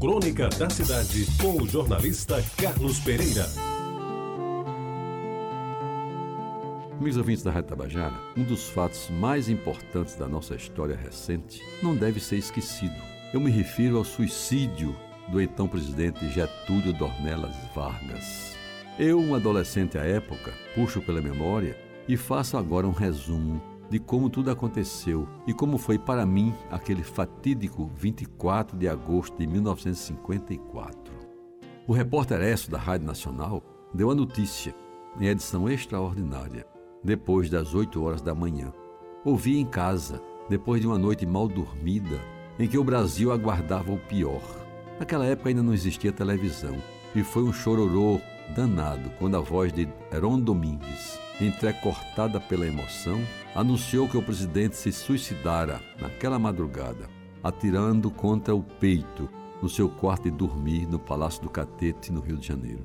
Crônica da Cidade, com o jornalista Carlos Pereira. Amigos ouvintes da Rádio Tabajara, um dos fatos mais importantes da nossa história recente não deve ser esquecido. Eu me refiro ao suicídio do então presidente Getúlio Dornelas Vargas. Eu, um adolescente à época, puxo pela memória e faço agora um resumo de como tudo aconteceu e como foi para mim aquele fatídico 24 de agosto de 1954. O repórter Esso da Rádio Nacional deu a notícia em edição extraordinária, depois das 8 horas da manhã. Ouvi em casa, depois de uma noite mal dormida, em que o Brasil aguardava o pior. Naquela época ainda não existia televisão e foi um chororô danado quando a voz de Heron Domingues, entrecortada pela emoção, anunciou que o presidente se suicidara naquela madrugada, atirando contra o peito no seu quarto de dormir no Palácio do Catete, no Rio de Janeiro.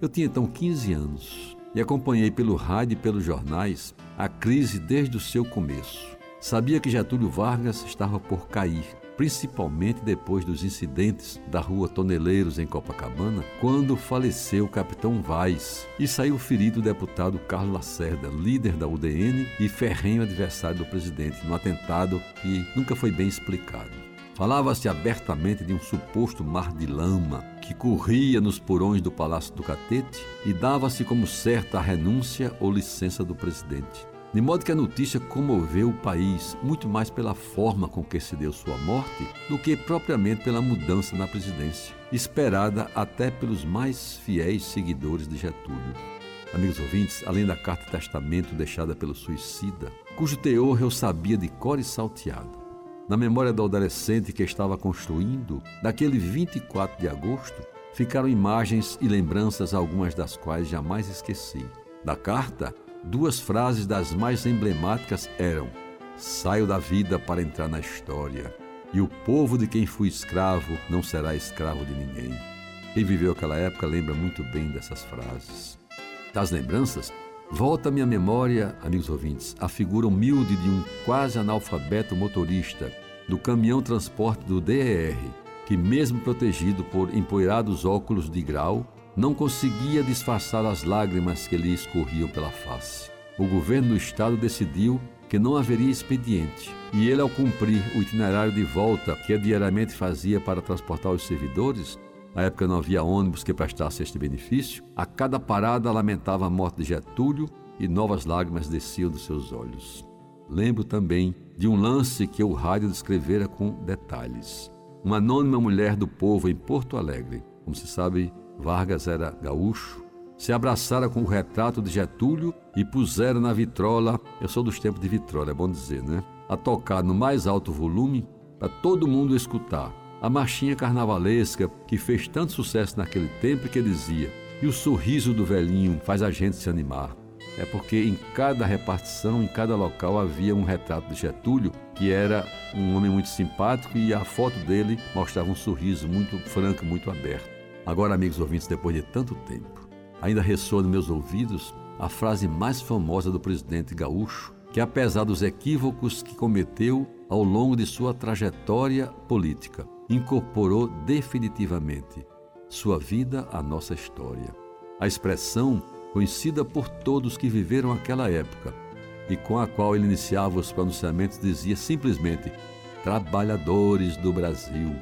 Eu tinha então 15 anos e acompanhei pelo rádio e pelos jornais a crise desde o seu começo. Sabia que Getúlio Vargas estava por cair principalmente depois dos incidentes da rua Toneleiros em Copacabana, quando faleceu o capitão Vaz e saiu ferido o deputado Carlos Lacerda, líder da UDN e ferrenho adversário do presidente, no atentado que nunca foi bem explicado. Falava-se abertamente de um suposto mar de lama que corria nos porões do Palácio do Catete e dava-se como certa a renúncia ou licença do presidente. De modo que a notícia comoveu o país muito mais pela forma com que se deu sua morte do que propriamente pela mudança na presidência, esperada até pelos mais fiéis seguidores de Getúlio. Amigos ouvintes, além da carta testamento deixada pelo suicida, cujo teor eu sabia de cor e salteado, na memória do adolescente que estava construindo, daquele 24 de agosto, ficaram imagens e lembranças, algumas das quais jamais esqueci. Da carta, Duas frases das mais emblemáticas eram: Saio da vida para entrar na história, e o povo de quem fui escravo não será escravo de ninguém. Quem viveu aquela época lembra muito bem dessas frases. Das lembranças, volta à minha memória, amigos ouvintes, a figura humilde de um quase analfabeto motorista do caminhão transporte do DER, que, mesmo protegido por empoeirados óculos de grau, não conseguia disfarçar as lágrimas que lhe escorriam pela face. O governo do estado decidiu que não haveria expediente, e ele, ao cumprir o itinerário de volta que diariamente fazia para transportar os servidores, na época não havia ônibus que prestasse este benefício, a cada parada lamentava a morte de Getúlio e novas lágrimas desciam dos seus olhos. Lembro também de um lance que o rádio descrevera com detalhes. Uma anônima mulher do povo em Porto Alegre, como se sabe, Vargas era gaúcho, se abraçara com o retrato de Getúlio e pusera na vitrola, eu sou dos tempos de vitrola, é bom dizer, né? A tocar no mais alto volume para todo mundo escutar. A marchinha carnavalesca que fez tanto sucesso naquele tempo que dizia: E o sorriso do velhinho faz a gente se animar. É porque em cada repartição, em cada local havia um retrato de Getúlio, que era um homem muito simpático e a foto dele mostrava um sorriso muito franco, muito aberto. Agora, amigos ouvintes, depois de tanto tempo, ainda ressoa nos meus ouvidos a frase mais famosa do presidente gaúcho, que apesar dos equívocos que cometeu ao longo de sua trajetória política, incorporou definitivamente sua vida à nossa história. A expressão, conhecida por todos que viveram aquela época e com a qual ele iniciava os pronunciamentos, dizia simplesmente: Trabalhadores do Brasil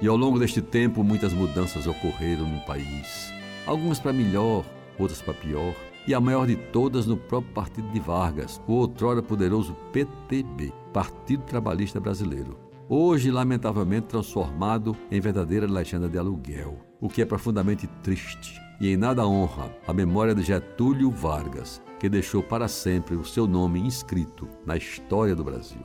e ao longo deste tempo, muitas mudanças ocorreram no país. Algumas para melhor, outras para pior, e a maior de todas no próprio partido de Vargas, o outrora poderoso PTB, Partido Trabalhista Brasileiro. Hoje, lamentavelmente, transformado em verdadeira legenda de aluguel, o que é profundamente triste e em nada honra a memória de Getúlio Vargas, que deixou para sempre o seu nome inscrito na história do Brasil.